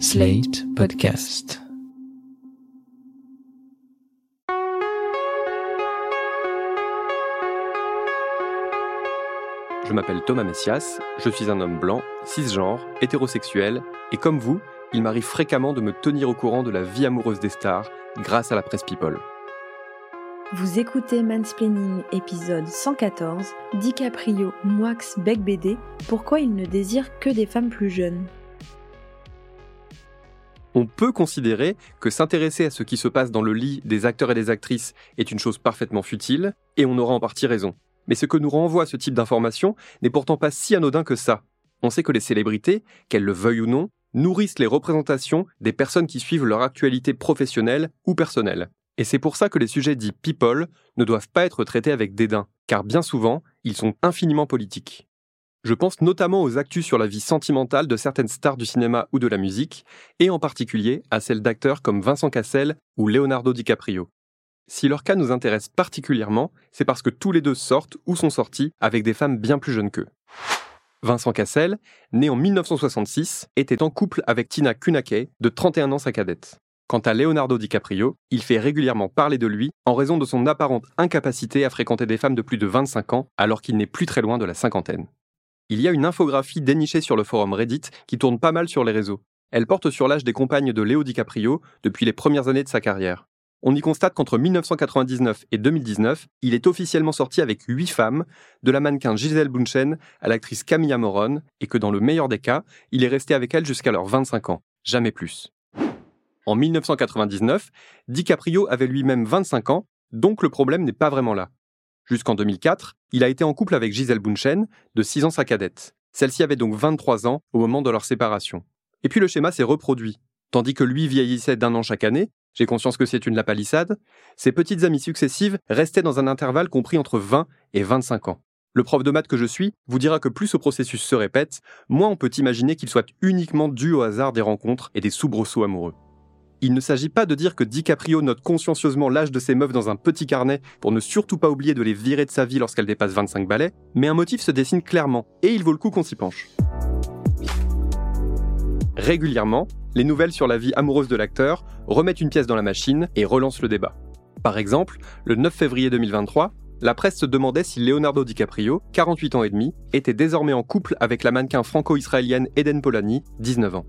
Slate Podcast. Je m'appelle Thomas Messias, je suis un homme blanc, cisgenre, hétérosexuel, et comme vous, il m'arrive fréquemment de me tenir au courant de la vie amoureuse des stars grâce à la presse People. Vous écoutez Mansplaining épisode 114, DiCaprio, Moix, Bec BD, pourquoi il ne désire que des femmes plus jeunes? On peut considérer que s'intéresser à ce qui se passe dans le lit des acteurs et des actrices est une chose parfaitement futile, et on aura en partie raison. Mais ce que nous renvoie ce type d'information n'est pourtant pas si anodin que ça. On sait que les célébrités, qu'elles le veuillent ou non, nourrissent les représentations des personnes qui suivent leur actualité professionnelle ou personnelle. Et c'est pour ça que les sujets dits people ne doivent pas être traités avec dédain, car bien souvent, ils sont infiniment politiques. Je pense notamment aux actus sur la vie sentimentale de certaines stars du cinéma ou de la musique, et en particulier à celles d'acteurs comme Vincent Cassel ou Leonardo DiCaprio. Si leur cas nous intéresse particulièrement, c'est parce que tous les deux sortent ou sont sortis avec des femmes bien plus jeunes qu'eux. Vincent Cassel, né en 1966, était en couple avec Tina Kunake, de 31 ans sa cadette. Quant à Leonardo DiCaprio, il fait régulièrement parler de lui en raison de son apparente incapacité à fréquenter des femmes de plus de 25 ans alors qu'il n'est plus très loin de la cinquantaine. Il y a une infographie dénichée sur le forum Reddit qui tourne pas mal sur les réseaux. Elle porte sur l'âge des compagnes de Leo DiCaprio depuis les premières années de sa carrière. On y constate qu'entre 1999 et 2019, il est officiellement sorti avec 8 femmes, de la mannequin Gisèle Bunchen à l'actrice Camilla Moron, et que dans le meilleur des cas, il est resté avec elle jusqu'à leurs 25 ans, jamais plus. En 1999, DiCaprio avait lui-même 25 ans, donc le problème n'est pas vraiment là. Jusqu'en 2004, il a été en couple avec Gisèle Bunchen, de 6 ans sa cadette. Celle-ci avait donc 23 ans au moment de leur séparation. Et puis le schéma s'est reproduit. Tandis que lui vieillissait d'un an chaque année, j'ai conscience que c'est une lapalissade, ses petites amies successives restaient dans un intervalle compris entre 20 et 25 ans. Le prof de maths que je suis vous dira que plus ce processus se répète, moins on peut imaginer qu'il soit uniquement dû au hasard des rencontres et des soubresauts amoureux. Il ne s'agit pas de dire que DiCaprio note consciencieusement l'âge de ses meufs dans un petit carnet pour ne surtout pas oublier de les virer de sa vie lorsqu'elles dépassent 25 balais, mais un motif se dessine clairement, et il vaut le coup qu'on s'y penche. Régulièrement, les nouvelles sur la vie amoureuse de l'acteur remettent une pièce dans la machine et relancent le débat. Par exemple, le 9 février 2023, la presse se demandait si Leonardo DiCaprio, 48 ans et demi, était désormais en couple avec la mannequin franco-israélienne Eden Polani, 19 ans.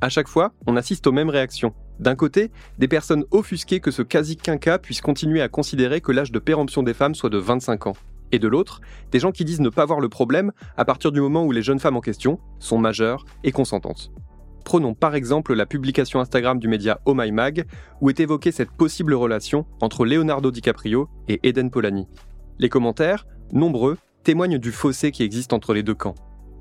À chaque fois, on assiste aux mêmes réactions. D'un côté, des personnes offusquées que ce quasi-quinca puisse continuer à considérer que l'âge de péremption des femmes soit de 25 ans. Et de l'autre, des gens qui disent ne pas voir le problème à partir du moment où les jeunes femmes en question sont majeures et consentantes. Prenons par exemple la publication Instagram du média Oh My Mag, où est évoquée cette possible relation entre Leonardo DiCaprio et Eden Polani. Les commentaires, nombreux, témoignent du fossé qui existe entre les deux camps.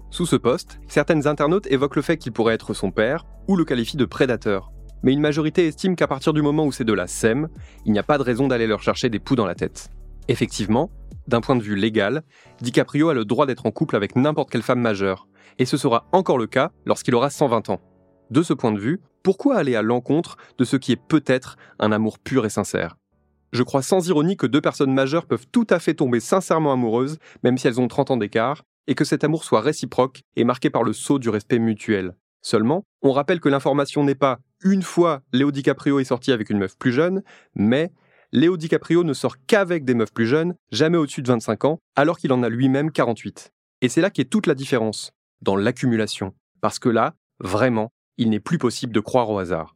Sous ce poste, certaines internautes évoquent le fait qu'il pourrait être son père ou le qualifient de prédateur. Mais une majorité estime qu'à partir du moment où ces deux-là s'aiment, il n'y a pas de raison d'aller leur chercher des poux dans la tête. Effectivement, d'un point de vue légal, DiCaprio a le droit d'être en couple avec n'importe quelle femme majeure, et ce sera encore le cas lorsqu'il aura 120 ans. De ce point de vue, pourquoi aller à l'encontre de ce qui est peut-être un amour pur et sincère? Je crois sans ironie que deux personnes majeures peuvent tout à fait tomber sincèrement amoureuses, même si elles ont 30 ans d'écart, et que cet amour soit réciproque et marqué par le saut du respect mutuel. Seulement, on rappelle que l'information n'est pas une fois Léo DiCaprio est sorti avec une meuf plus jeune, mais Léo DiCaprio ne sort qu'avec des meufs plus jeunes, jamais au-dessus de 25 ans, alors qu'il en a lui-même 48. Et c'est là qu'est toute la différence, dans l'accumulation. Parce que là, vraiment, il n'est plus possible de croire au hasard.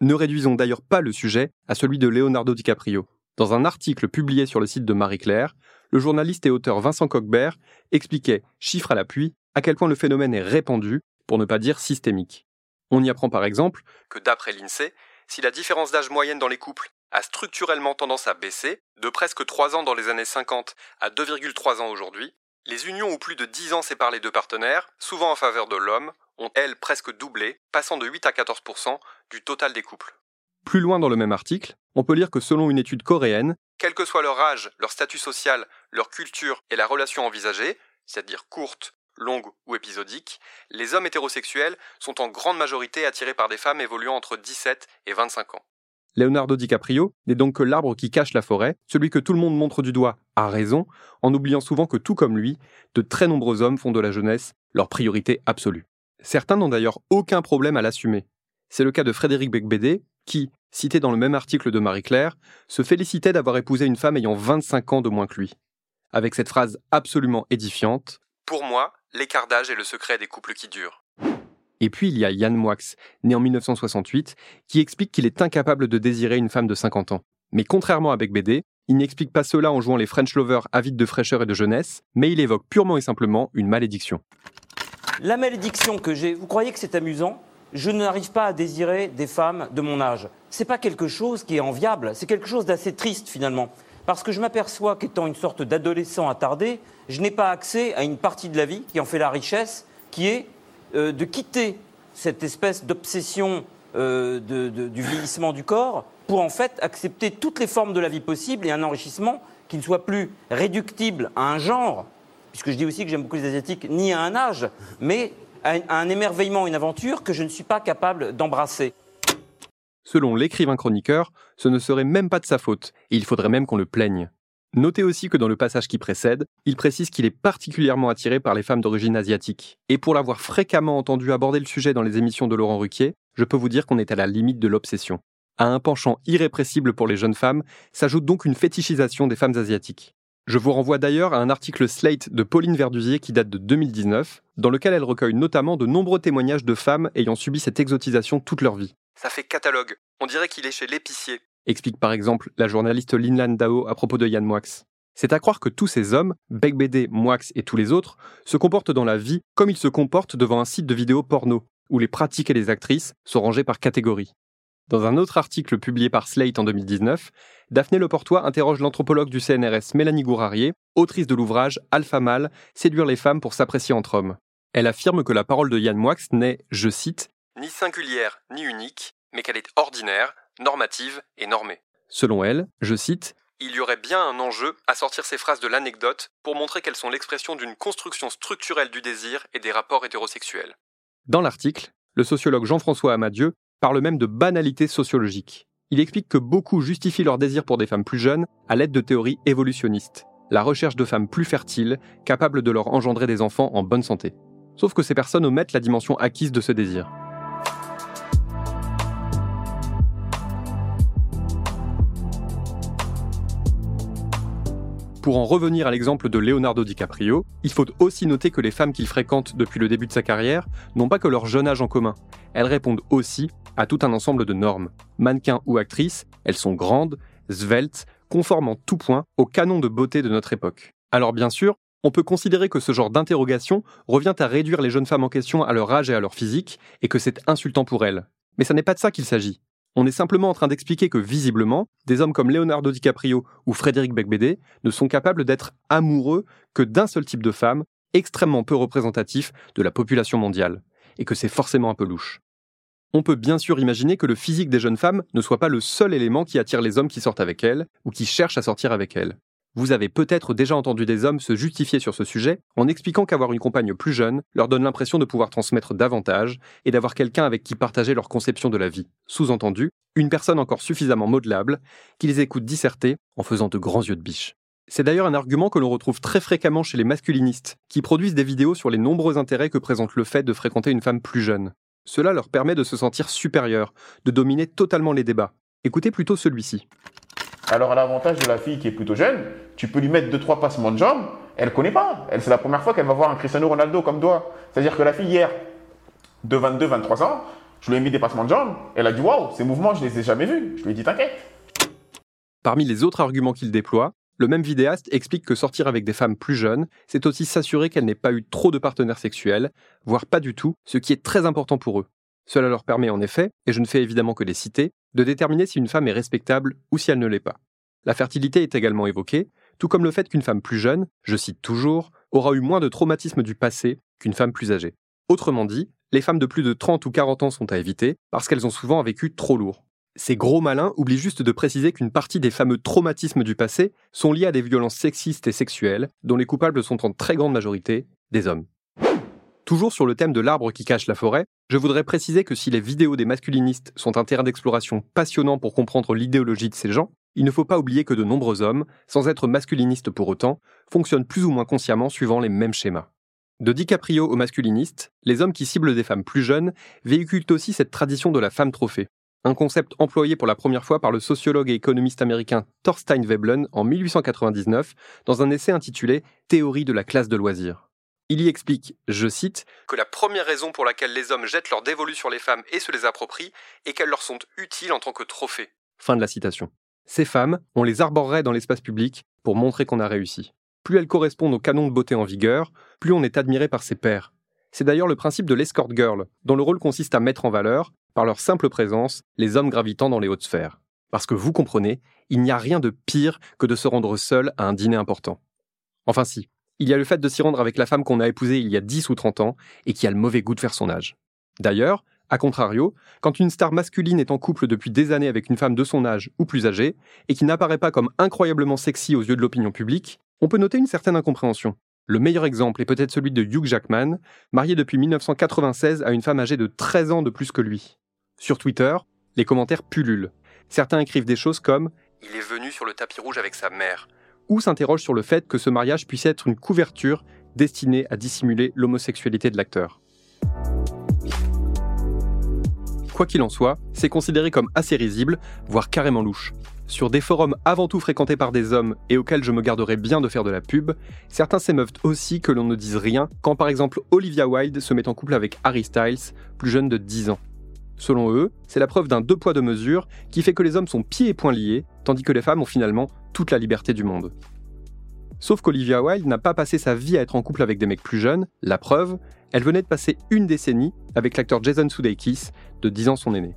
Ne réduisons d'ailleurs pas le sujet à celui de Leonardo DiCaprio. Dans un article publié sur le site de Marie-Claire, le journaliste et auteur Vincent Coquebert expliquait, chiffre à l'appui, à quel point le phénomène est répandu, pour ne pas dire systémique. On y apprend par exemple que d'après l'INSEE, si la différence d'âge moyenne dans les couples a structurellement tendance à baisser, de presque 3 ans dans les années 50 à 2,3 ans aujourd'hui, les unions où plus de 10 ans séparent les deux partenaires, souvent en faveur de l'homme, ont, elles, presque doublé, passant de 8 à 14% du total des couples. Plus loin dans le même article, on peut lire que selon une étude coréenne, quel que soit leur âge, leur statut social, leur culture et la relation envisagée, c'est-à-dire courte, longue ou épisodique, les hommes hétérosexuels sont en grande majorité attirés par des femmes évoluant entre 17 et 25 ans. Leonardo DiCaprio n'est donc que l'arbre qui cache la forêt, celui que tout le monde montre du doigt, à raison, en oubliant souvent que tout comme lui, de très nombreux hommes font de la jeunesse leur priorité absolue. Certains n'ont d'ailleurs aucun problème à l'assumer. C'est le cas de Frédéric Becbédé, qui, cité dans le même article de Marie-Claire, se félicitait d'avoir épousé une femme ayant 25 ans de moins que lui. Avec cette phrase absolument édifiante Pour moi, l'écart d'âge est le secret des couples qui durent. Et puis il y a Yann Moix, né en 1968, qui explique qu'il est incapable de désirer une femme de 50 ans. Mais contrairement à Becbédé, il n'explique pas cela en jouant les French lovers avides de fraîcheur et de jeunesse, mais il évoque purement et simplement une malédiction. La malédiction que j'ai, vous croyez que c'est amusant? Je n'arrive pas à désirer des femmes de mon âge. C'est pas quelque chose qui est enviable, c'est quelque chose d'assez triste finalement. Parce que je m'aperçois qu'étant une sorte d'adolescent attardé, je n'ai pas accès à une partie de la vie qui en fait la richesse, qui est euh, de quitter cette espèce d'obsession euh, du vieillissement du corps pour en fait accepter toutes les formes de la vie possible et un enrichissement qui ne soit plus réductible à un genre, puisque je dis aussi que j'aime beaucoup les Asiatiques, ni à un âge, mais à un émerveillement, une aventure que je ne suis pas capable d'embrasser. Selon l'écrivain chroniqueur, ce ne serait même pas de sa faute, et il faudrait même qu'on le plaigne. Notez aussi que dans le passage qui précède, il précise qu'il est particulièrement attiré par les femmes d'origine asiatique. Et pour l'avoir fréquemment entendu aborder le sujet dans les émissions de Laurent Ruquier, je peux vous dire qu'on est à la limite de l'obsession. À un penchant irrépressible pour les jeunes femmes s'ajoute donc une fétichisation des femmes asiatiques. Je vous renvoie d'ailleurs à un article Slate de Pauline Verdusier qui date de 2019, dans lequel elle recueille notamment de nombreux témoignages de femmes ayant subi cette exotisation toute leur vie. Ça fait catalogue. On dirait qu'il est chez l'épicier. Explique par exemple la journaliste Linlan Dao à propos de Yann Moix. C'est à croire que tous ces hommes, Becbédé, Moix et tous les autres, se comportent dans la vie comme ils se comportent devant un site de vidéos porno, où les pratiques et les actrices sont rangées par catégorie. Dans un autre article publié par Slate en 2019, Daphné Leportois interroge l'anthropologue du CNRS Mélanie Gourarier, autrice de l'ouvrage Alpha Mâle, séduire les femmes pour s'apprécier entre hommes. Elle affirme que la parole de Yann Moix n'est, je cite, ni singulière ni unique, mais qu'elle est ordinaire, normative et normée. Selon elle, je cite, il y aurait bien un enjeu à sortir ces phrases de l'anecdote pour montrer qu'elles sont l'expression d'une construction structurelle du désir et des rapports hétérosexuels. Dans l'article, le sociologue Jean-François Amadieu parle même de banalité sociologique. Il explique que beaucoup justifient leur désir pour des femmes plus jeunes à l'aide de théories évolutionnistes, la recherche de femmes plus fertiles, capables de leur engendrer des enfants en bonne santé. Sauf que ces personnes omettent la dimension acquise de ce désir. Pour en revenir à l'exemple de Leonardo DiCaprio, il faut aussi noter que les femmes qu'il fréquente depuis le début de sa carrière n'ont pas que leur jeune âge en commun. Elles répondent aussi à tout un ensemble de normes. Mannequins ou actrices, elles sont grandes, sveltes, conformes en tout point au canon de beauté de notre époque. Alors bien sûr, on peut considérer que ce genre d'interrogation revient à réduire les jeunes femmes en question à leur âge et à leur physique, et que c'est insultant pour elles. Mais ce n'est pas de ça qu'il s'agit. On est simplement en train d'expliquer que visiblement, des hommes comme Leonardo DiCaprio ou Frédéric Becbédé ne sont capables d'être amoureux que d'un seul type de femme, extrêmement peu représentatif de la population mondiale, et que c'est forcément un peu louche. On peut bien sûr imaginer que le physique des jeunes femmes ne soit pas le seul élément qui attire les hommes qui sortent avec elles, ou qui cherchent à sortir avec elles. Vous avez peut-être déjà entendu des hommes se justifier sur ce sujet en expliquant qu'avoir une compagne plus jeune leur donne l'impression de pouvoir transmettre davantage et d'avoir quelqu'un avec qui partager leur conception de la vie. Sous-entendu, une personne encore suffisamment modelable qui les écoute disserter en faisant de grands yeux de biche. C'est d'ailleurs un argument que l'on retrouve très fréquemment chez les masculinistes, qui produisent des vidéos sur les nombreux intérêts que présente le fait de fréquenter une femme plus jeune. Cela leur permet de se sentir supérieur, de dominer totalement les débats. Écoutez plutôt celui-ci. Alors, à l'avantage de la fille qui est plutôt jeune, tu peux lui mettre deux, trois passements de jambes, elle connaît pas. Elle, c'est la première fois qu'elle va voir un Cristiano Ronaldo comme toi. C'est-à-dire que la fille hier, de 22, 23 ans, je lui ai mis des passements de jambes, elle a dit waouh, ces mouvements, je les ai jamais vus. Je lui ai dit t'inquiète. Parmi les autres arguments qu'il déploie, le même vidéaste explique que sortir avec des femmes plus jeunes, c'est aussi s'assurer qu'elles n'aient pas eu trop de partenaires sexuels, voire pas du tout, ce qui est très important pour eux. Cela leur permet en effet, et je ne fais évidemment que les citer, de déterminer si une femme est respectable ou si elle ne l'est pas. La fertilité est également évoquée, tout comme le fait qu'une femme plus jeune, je cite toujours, aura eu moins de traumatismes du passé qu'une femme plus âgée. Autrement dit, les femmes de plus de 30 ou 40 ans sont à éviter parce qu'elles ont souvent vécu trop lourd. Ces gros malins oublient juste de préciser qu'une partie des fameux traumatismes du passé sont liés à des violences sexistes et sexuelles, dont les coupables sont en très grande majorité des hommes. Toujours sur le thème de l'arbre qui cache la forêt, je voudrais préciser que si les vidéos des masculinistes sont un terrain d'exploration passionnant pour comprendre l'idéologie de ces gens, il ne faut pas oublier que de nombreux hommes, sans être masculinistes pour autant, fonctionnent plus ou moins consciemment suivant les mêmes schémas. De DiCaprio aux masculinistes, les hommes qui ciblent des femmes plus jeunes véhiculent aussi cette tradition de la femme trophée, un concept employé pour la première fois par le sociologue et économiste américain Thorstein Veblen en 1899 dans un essai intitulé Théorie de la classe de loisirs. Il y explique, je cite, que la première raison pour laquelle les hommes jettent leurs dévolus sur les femmes et se les approprient est qu'elles leur sont utiles en tant que trophées. Fin de la citation. Ces femmes, on les arborerait dans l'espace public pour montrer qu'on a réussi. Plus elles correspondent au canon de beauté en vigueur, plus on est admiré par ses pairs. C'est d'ailleurs le principe de l'escort girl, dont le rôle consiste à mettre en valeur, par leur simple présence, les hommes gravitant dans les hautes sphères. Parce que vous comprenez, il n'y a rien de pire que de se rendre seul à un dîner important. Enfin si, il y a le fait de s'y rendre avec la femme qu'on a épousée il y a 10 ou 30 ans et qui a le mauvais goût de faire son âge. D'ailleurs, a contrario, quand une star masculine est en couple depuis des années avec une femme de son âge ou plus âgée, et qui n'apparaît pas comme incroyablement sexy aux yeux de l'opinion publique, on peut noter une certaine incompréhension. Le meilleur exemple est peut-être celui de Hugh Jackman, marié depuis 1996 à une femme âgée de 13 ans de plus que lui. Sur Twitter, les commentaires pullulent. Certains écrivent des choses comme Il est venu sur le tapis rouge avec sa mère, ou s'interrogent sur le fait que ce mariage puisse être une couverture destinée à dissimuler l'homosexualité de l'acteur. Quoi qu'il en soit, c'est considéré comme assez risible, voire carrément louche. Sur des forums avant tout fréquentés par des hommes et auxquels je me garderais bien de faire de la pub, certains s'émeuvent aussi que l'on ne dise rien quand par exemple Olivia Wilde se met en couple avec Harry Styles, plus jeune de 10 ans. Selon eux, c'est la preuve d'un deux poids deux mesures qui fait que les hommes sont pieds et poings liés, tandis que les femmes ont finalement toute la liberté du monde. Sauf qu'Olivia Wilde n'a pas passé sa vie à être en couple avec des mecs plus jeunes, la preuve, elle venait de passer une décennie avec l'acteur Jason Sudeikis, de 10 ans son aîné.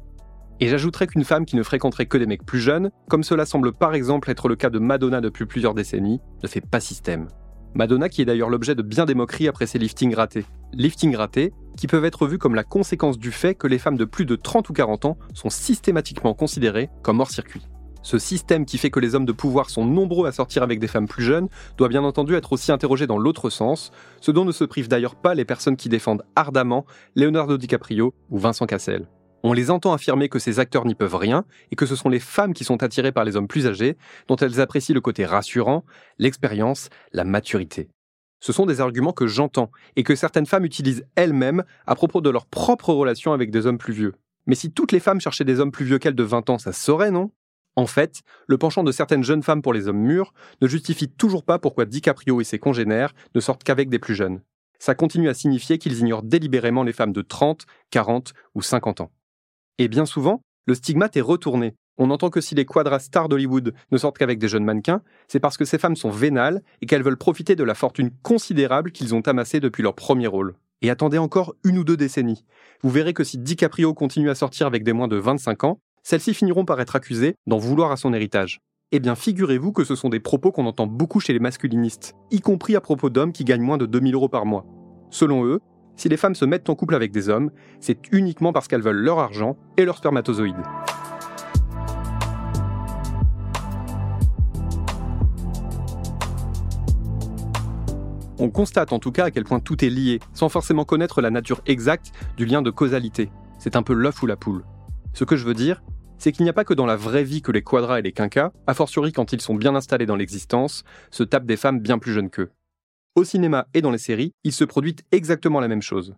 Et j'ajouterais qu'une femme qui ne fréquenterait que des mecs plus jeunes, comme cela semble par exemple être le cas de Madonna depuis plusieurs décennies, ne fait pas système. Madonna qui est d'ailleurs l'objet de bien des moqueries après ses liftings ratés. Liftings ratés qui peuvent être vus comme la conséquence du fait que les femmes de plus de 30 ou 40 ans sont systématiquement considérées comme hors circuit. Ce système qui fait que les hommes de pouvoir sont nombreux à sortir avec des femmes plus jeunes doit bien entendu être aussi interrogé dans l'autre sens, ce dont ne se privent d'ailleurs pas les personnes qui défendent ardemment Leonardo DiCaprio ou Vincent Cassel. On les entend affirmer que ces acteurs n'y peuvent rien et que ce sont les femmes qui sont attirées par les hommes plus âgés, dont elles apprécient le côté rassurant, l'expérience, la maturité. Ce sont des arguments que j'entends et que certaines femmes utilisent elles-mêmes à propos de leur propre relation avec des hommes plus vieux. Mais si toutes les femmes cherchaient des hommes plus vieux qu'elles de 20 ans, ça saurait, non? En fait, le penchant de certaines jeunes femmes pour les hommes mûrs ne justifie toujours pas pourquoi DiCaprio et ses congénères ne sortent qu'avec des plus jeunes. Ça continue à signifier qu'ils ignorent délibérément les femmes de 30, 40 ou 50 ans. Et bien souvent, le stigmate est retourné. On entend que si les quadras stars d'Hollywood ne sortent qu'avec des jeunes mannequins, c'est parce que ces femmes sont vénales et qu'elles veulent profiter de la fortune considérable qu'ils ont amassée depuis leur premier rôle. Et attendez encore une ou deux décennies. Vous verrez que si DiCaprio continue à sortir avec des moins de 25 ans, celles-ci finiront par être accusées d'en vouloir à son héritage. Eh bien, figurez-vous que ce sont des propos qu'on entend beaucoup chez les masculinistes, y compris à propos d'hommes qui gagnent moins de 2000 euros par mois. Selon eux, si les femmes se mettent en couple avec des hommes, c'est uniquement parce qu'elles veulent leur argent et leurs spermatozoïdes. On constate en tout cas à quel point tout est lié, sans forcément connaître la nature exacte du lien de causalité. C'est un peu l'œuf ou la poule. Ce que je veux dire, c'est qu'il n'y a pas que dans la vraie vie que les quadras et les quinquas, a fortiori quand ils sont bien installés dans l'existence, se tapent des femmes bien plus jeunes qu'eux. Au cinéma et dans les séries, il se produit exactement la même chose.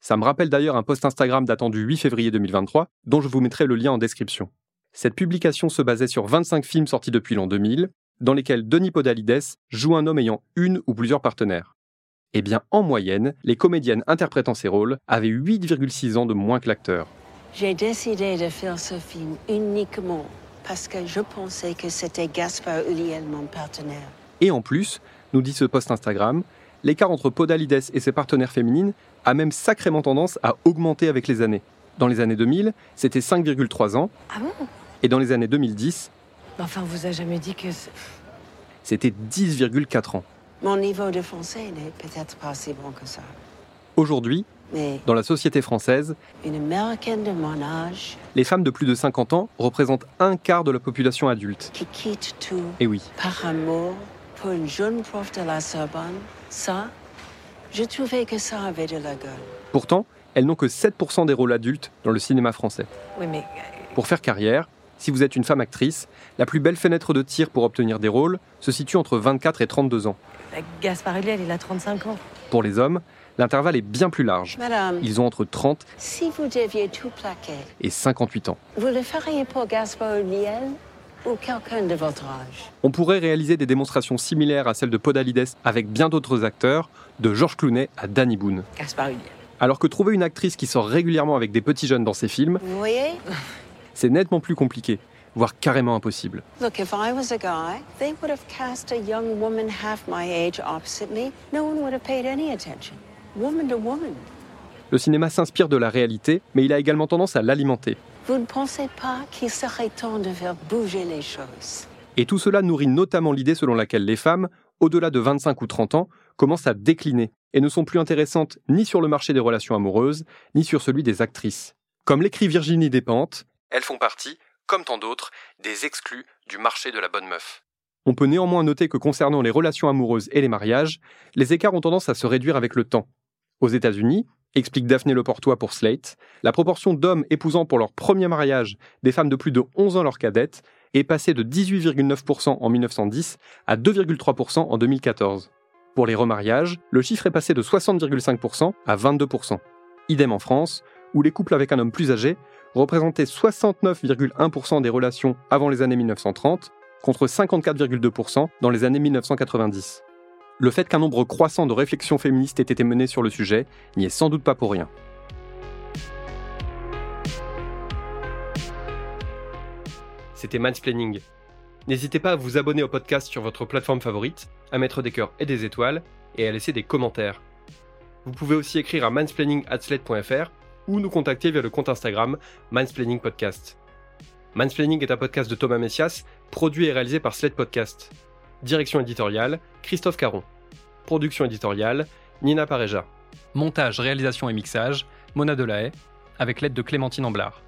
Ça me rappelle d'ailleurs un post Instagram datant du 8 février 2023, dont je vous mettrai le lien en description. Cette publication se basait sur 25 films sortis depuis l'an 2000, dans lesquels Denis Podalides joue un homme ayant une ou plusieurs partenaires. Eh bien, en moyenne, les comédiennes interprétant ces rôles avaient 8,6 ans de moins que l'acteur. J'ai décidé de faire ce film uniquement parce que je pensais que c'était Gaspard Ulliel, mon partenaire. Et en plus, nous dit ce post Instagram, l'écart entre Podalides et ses partenaires féminines a même sacrément tendance à augmenter avec les années. Dans les années 2000, c'était 5,3 ans. Ah bon? Et dans les années 2010, Enfin, on vous a jamais dit que... c'était 10,4 ans. Mon niveau de français n'est peut-être pas si bon que ça. Aujourd'hui, dans la société française, les femmes de plus de 50 ans représentent un quart de la population adulte. qui quitte tout Et oui, par amour pour une jeune prof de la Sorbonne, ça, je trouvais que ça avait de la gueule. pourtant, elles n'ont que 7% des rôles adultes dans le cinéma français. Oui, mais Pour faire carrière, si vous êtes une femme actrice, la plus belle fenêtre de tir pour obtenir des rôles se situe entre 24 et 32 ans. Gaspard Ulliel, il a 35 ans. Pour les hommes, L'intervalle est bien plus large. Madame, Ils ont entre 30 si vous deviez tout plaquer, et 58 ans. vous le feriez pour Gaspard Ulliel ou quelqu'un de votre âge? On pourrait réaliser des démonstrations similaires à celles de Podalides avec bien d'autres acteurs, de George Clooney à Danny Boone. Gaspard. Alors que trouver une actrice qui sort régulièrement avec des petits jeunes dans ses films, Vous voyez? c'est nettement plus compliqué, voire carrément impossible. Le cinéma s'inspire de la réalité, mais il a également tendance à l'alimenter. Vous ne pensez pas qu'il serait temps de faire bouger les choses? Et tout cela nourrit notamment l'idée selon laquelle les femmes, au-delà de 25 ou 30 ans, commencent à décliner et ne sont plus intéressantes ni sur le marché des relations amoureuses, ni sur celui des actrices. Comme l'écrit Virginie Despentes, elles font partie, comme tant d'autres, des exclus du marché de la bonne meuf. On peut néanmoins noter que concernant les relations amoureuses et les mariages, les écarts ont tendance à se réduire avec le temps. Aux États-Unis, explique Daphné Leportois pour Slate, la proportion d'hommes épousant pour leur premier mariage des femmes de plus de 11 ans leur cadette est passée de 18,9% en 1910 à 2,3% en 2014. Pour les remariages, le chiffre est passé de 60,5% à 22%. Idem en France, où les couples avec un homme plus âgé représentaient 69,1% des relations avant les années 1930, contre 54,2% dans les années 1990. Le fait qu'un nombre croissant de réflexions féministes ait été menées sur le sujet n'y est sans doute pas pour rien. C'était Mansplaining. N'hésitez pas à vous abonner au podcast sur votre plateforme favorite, à mettre des cœurs et des étoiles, et à laisser des commentaires. Vous pouvez aussi écrire à mansplaining.sled.fr ou nous contacter via le compte Instagram Mansplaining Podcast. Mansplaining est un podcast de Thomas Messias, produit et réalisé par Sled Podcast. Direction éditoriale, Christophe Caron. Production éditoriale, Nina Pareja. Montage, réalisation et mixage, Mona Delahaye, avec l'aide de Clémentine Amblard.